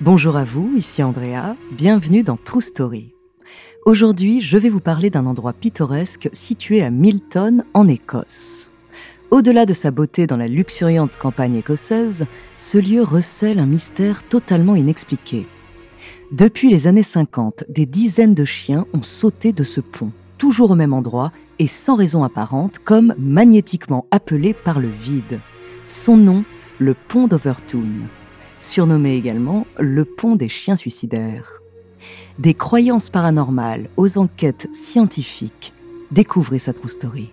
Bonjour à vous, ici Andrea, bienvenue dans True Story. Aujourd'hui, je vais vous parler d'un endroit pittoresque situé à Milton, en Écosse. Au-delà de sa beauté dans la luxuriante campagne écossaise, ce lieu recèle un mystère totalement inexpliqué. Depuis les années 50, des dizaines de chiens ont sauté de ce pont, toujours au même endroit et sans raison apparente, comme magnétiquement appelé par le vide. Son nom, le pont d'Overtoon surnommé également le pont des chiens suicidaires. Des croyances paranormales aux enquêtes scientifiques, découvrez sa true story.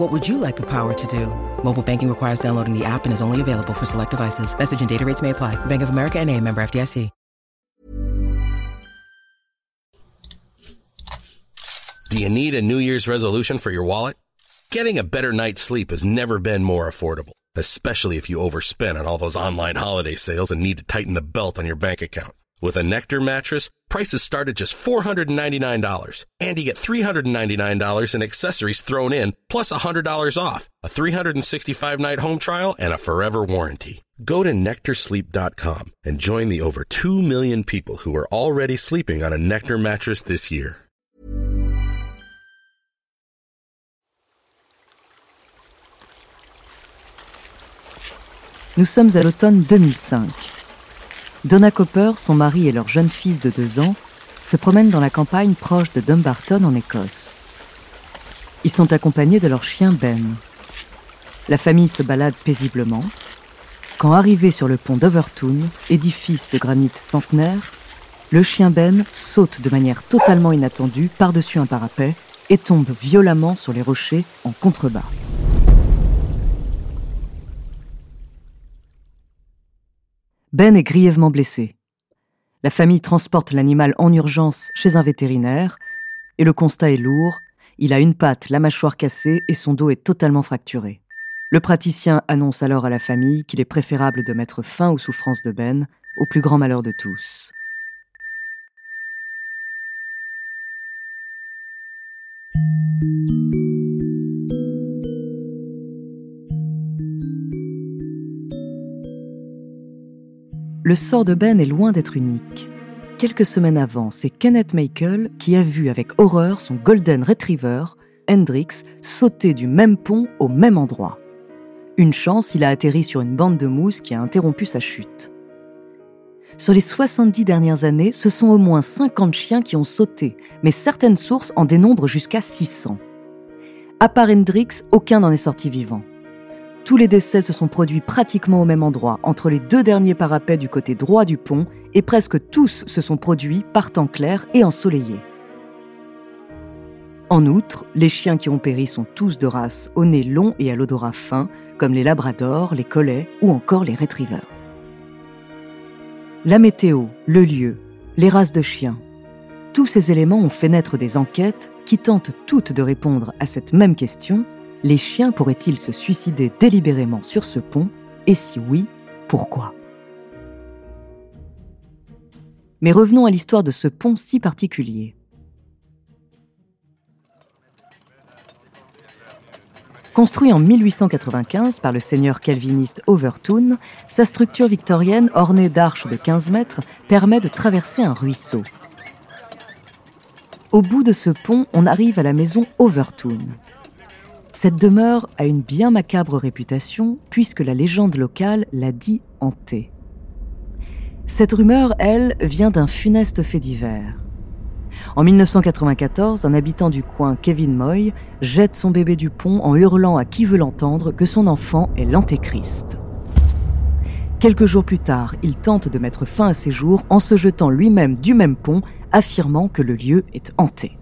What would you like the power to do? Mobile banking requires downloading the app and is only available for select devices. Message and data rates may apply. Bank of America and a member FDIC. Do you need a New Year's resolution for your wallet? Getting a better night's sleep has never been more affordable, especially if you overspend on all those online holiday sales and need to tighten the belt on your bank account. With a Nectar mattress, prices start at just $499, and you get $399 in accessories thrown in, plus $100 off, a 365-night home trial, and a forever warranty. Go to NectarSleep.com and join the over 2 million people who are already sleeping on a Nectar mattress this year. Nous sommes à l'automne 2005. Donna Copper, son mari et leur jeune fils de deux ans se promènent dans la campagne proche de Dumbarton en Écosse. Ils sont accompagnés de leur chien Ben. La famille se balade paisiblement. Quand arrivé sur le pont d'Overtoon, édifice de granit centenaire, le chien Ben saute de manière totalement inattendue par-dessus un parapet et tombe violemment sur les rochers en contrebas. Ben est grièvement blessé. La famille transporte l'animal en urgence chez un vétérinaire et le constat est lourd. Il a une patte, la mâchoire cassée et son dos est totalement fracturé. Le praticien annonce alors à la famille qu'il est préférable de mettre fin aux souffrances de Ben, au plus grand malheur de tous. Le sort de Ben est loin d'être unique. Quelques semaines avant, c'est Kenneth Michael qui a vu avec horreur son Golden Retriever, Hendrix, sauter du même pont au même endroit. Une chance, il a atterri sur une bande de mousse qui a interrompu sa chute. Sur les 70 dernières années, ce sont au moins 50 chiens qui ont sauté, mais certaines sources en dénombrent jusqu'à 600. À part Hendrix, aucun n'en est sorti vivant. Tous les décès se sont produits pratiquement au même endroit, entre les deux derniers parapets du côté droit du pont, et presque tous se sont produits par temps clair et ensoleillé. En outre, les chiens qui ont péri sont tous de race au nez long et à l'odorat fin, comme les labradors, les collets ou encore les retrievers. La météo, le lieu, les races de chiens, tous ces éléments ont fait naître des enquêtes qui tentent toutes de répondre à cette même question les chiens pourraient-ils se suicider délibérément sur ce pont Et si oui, pourquoi Mais revenons à l'histoire de ce pont si particulier. Construit en 1895 par le seigneur calviniste Overtoun, sa structure victorienne ornée d'arches de 15 mètres permet de traverser un ruisseau. Au bout de ce pont, on arrive à la maison Overtoun. Cette demeure a une bien macabre réputation puisque la légende locale l'a dit hantée. Cette rumeur, elle, vient d'un funeste fait divers. En 1994, un habitant du coin, Kevin Moy, jette son bébé du pont en hurlant à qui veut l'entendre que son enfant est l'antéchrist. Quelques jours plus tard, il tente de mettre fin à ses jours en se jetant lui-même du même pont, affirmant que le lieu est hanté.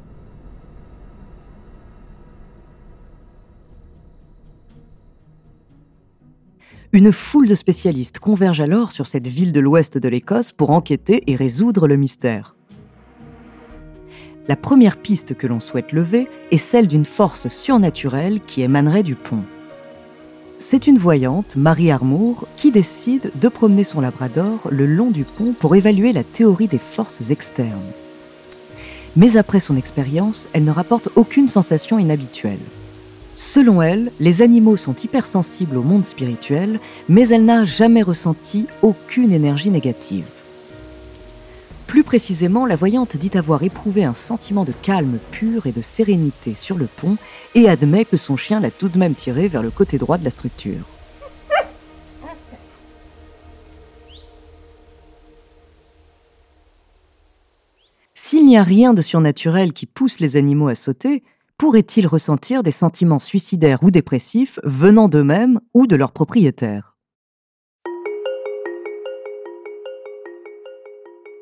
Une foule de spécialistes converge alors sur cette ville de l'ouest de l'Écosse pour enquêter et résoudre le mystère. La première piste que l'on souhaite lever est celle d'une force surnaturelle qui émanerait du pont. C'est une voyante, Marie Armour, qui décide de promener son labrador le long du pont pour évaluer la théorie des forces externes. Mais après son expérience, elle ne rapporte aucune sensation inhabituelle. Selon elle, les animaux sont hypersensibles au monde spirituel, mais elle n'a jamais ressenti aucune énergie négative. Plus précisément, la voyante dit avoir éprouvé un sentiment de calme pur et de sérénité sur le pont et admet que son chien l'a tout de même tiré vers le côté droit de la structure. S'il n'y a rien de surnaturel qui pousse les animaux à sauter, pourraient-ils ressentir des sentiments suicidaires ou dépressifs venant d'eux-mêmes ou de leurs propriétaires?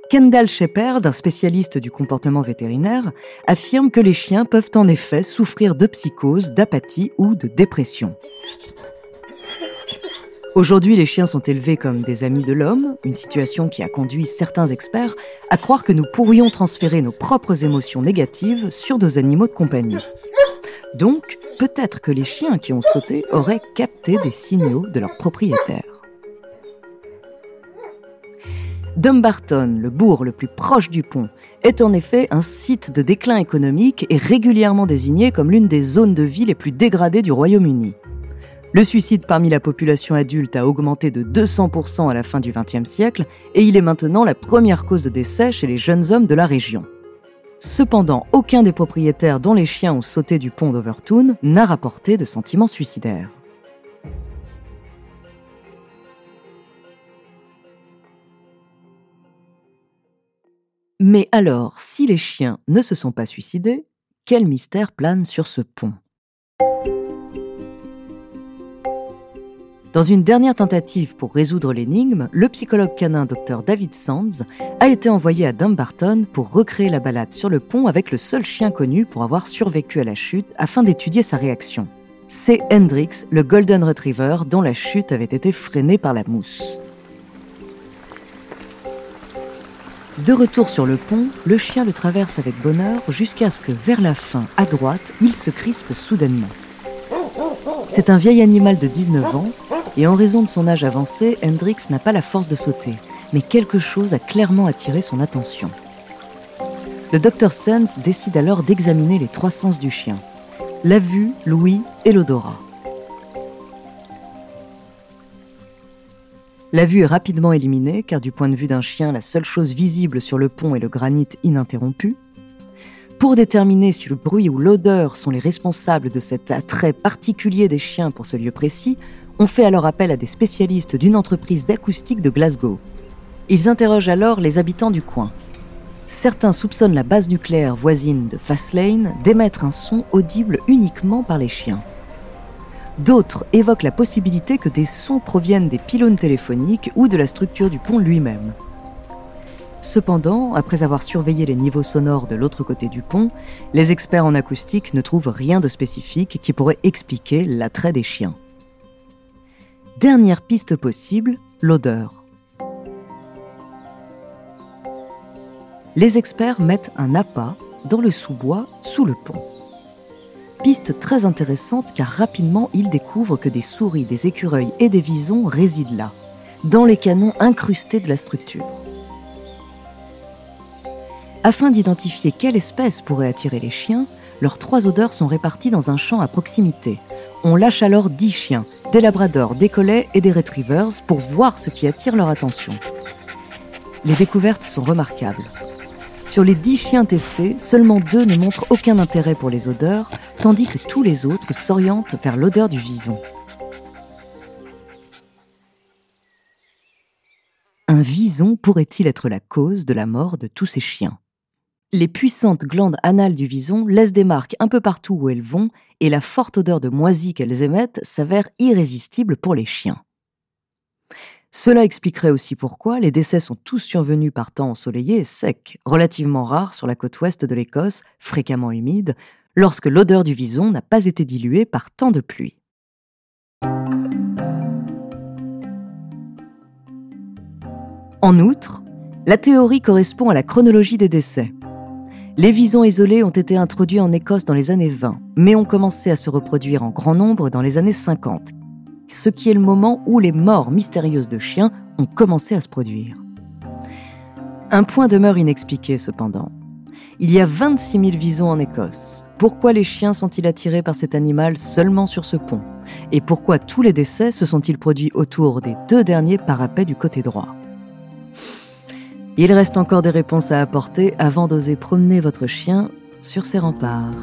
Kendall Shepard, un spécialiste du comportement vétérinaire, affirme que les chiens peuvent en effet souffrir de psychose, d'apathie ou de dépression. Aujourd'hui, les chiens sont élevés comme des amis de l'homme, une situation qui a conduit certains experts à croire que nous pourrions transférer nos propres émotions négatives sur nos animaux de compagnie. Donc, peut-être que les chiens qui ont sauté auraient capté des signaux de leurs propriétaires. Dumbarton, le bourg le plus proche du pont, est en effet un site de déclin économique et régulièrement désigné comme l'une des zones de vie les plus dégradées du Royaume-Uni. Le suicide parmi la population adulte a augmenté de 200% à la fin du XXe siècle et il est maintenant la première cause de décès chez les jeunes hommes de la région. Cependant, aucun des propriétaires dont les chiens ont sauté du pont d'Overtoon n'a rapporté de sentiments suicidaires. Mais alors, si les chiens ne se sont pas suicidés, quel mystère plane sur ce pont? Dans une dernière tentative pour résoudre l'énigme, le psychologue canin Dr David Sands a été envoyé à Dumbarton pour recréer la balade sur le pont avec le seul chien connu pour avoir survécu à la chute afin d'étudier sa réaction. C'est Hendrix, le Golden Retriever, dont la chute avait été freinée par la mousse. De retour sur le pont, le chien le traverse avec bonheur jusqu'à ce que, vers la fin, à droite, il se crispe soudainement. C'est un vieil animal de 19 ans et en raison de son âge avancé, Hendrix n'a pas la force de sauter, mais quelque chose a clairement attiré son attention. Le docteur Sands décide alors d'examiner les trois sens du chien la vue, l'ouïe et l'odorat. La vue est rapidement éliminée car du point de vue d'un chien, la seule chose visible sur le pont est le granit ininterrompu. Pour déterminer si le bruit ou l'odeur sont les responsables de cet attrait particulier des chiens pour ce lieu précis, on fait alors appel à des spécialistes d'une entreprise d'acoustique de Glasgow. Ils interrogent alors les habitants du coin. Certains soupçonnent la base nucléaire voisine de Fastlane d'émettre un son audible uniquement par les chiens. D'autres évoquent la possibilité que des sons proviennent des pylônes téléphoniques ou de la structure du pont lui-même. Cependant, après avoir surveillé les niveaux sonores de l'autre côté du pont, les experts en acoustique ne trouvent rien de spécifique qui pourrait expliquer l'attrait des chiens. Dernière piste possible, l'odeur. Les experts mettent un appât dans le sous-bois sous le pont. Piste très intéressante car rapidement ils découvrent que des souris, des écureuils et des visons résident là, dans les canons incrustés de la structure. Afin d'identifier quelle espèce pourrait attirer les chiens, leurs trois odeurs sont réparties dans un champ à proximité, On lâche alors 10 chiens, des labradors, des collets et des retrievers pour voir ce qui attire leur attention. Les découvertes sont remarquables. Sur les 10 chiens testés, seulement deux ne montrent aucun intérêt pour les odeurs, tandis que tous les autres s'orientent vers l'odeur du vison. Un vison pourrait-il être la cause de la mort de tous ces chiens? Les puissantes glandes anales du vison laissent des marques un peu partout où elles vont et la forte odeur de moisie qu'elles émettent s'avère irrésistible pour les chiens. Cela expliquerait aussi pourquoi les décès sont tous survenus par temps ensoleillé et sec, relativement rares sur la côte ouest de l'Écosse, fréquemment humide, lorsque l'odeur du vison n'a pas été diluée par tant de pluie. En outre, la théorie correspond à la chronologie des décès. Les visons isolés ont été introduits en Écosse dans les années 20, mais ont commencé à se reproduire en grand nombre dans les années 50, ce qui est le moment où les morts mystérieuses de chiens ont commencé à se produire. Un point demeure inexpliqué cependant. Il y a 26 000 visons en Écosse. Pourquoi les chiens sont-ils attirés par cet animal seulement sur ce pont? Et pourquoi tous les décès se sont-ils produits autour des deux derniers parapets du côté droit? Il reste encore des réponses à apporter avant d'oser promener votre chien sur ces remparts.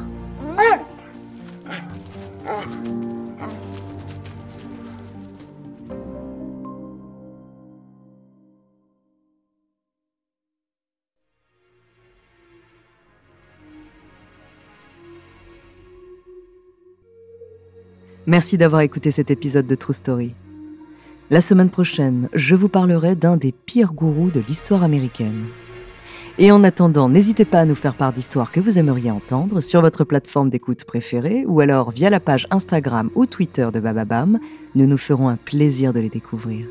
Merci d'avoir écouté cet épisode de True Story. La semaine prochaine, je vous parlerai d'un des pires gourous de l'histoire américaine. Et en attendant, n'hésitez pas à nous faire part d'histoires que vous aimeriez entendre sur votre plateforme d'écoute préférée ou alors via la page Instagram ou Twitter de Bababam. Nous nous ferons un plaisir de les découvrir.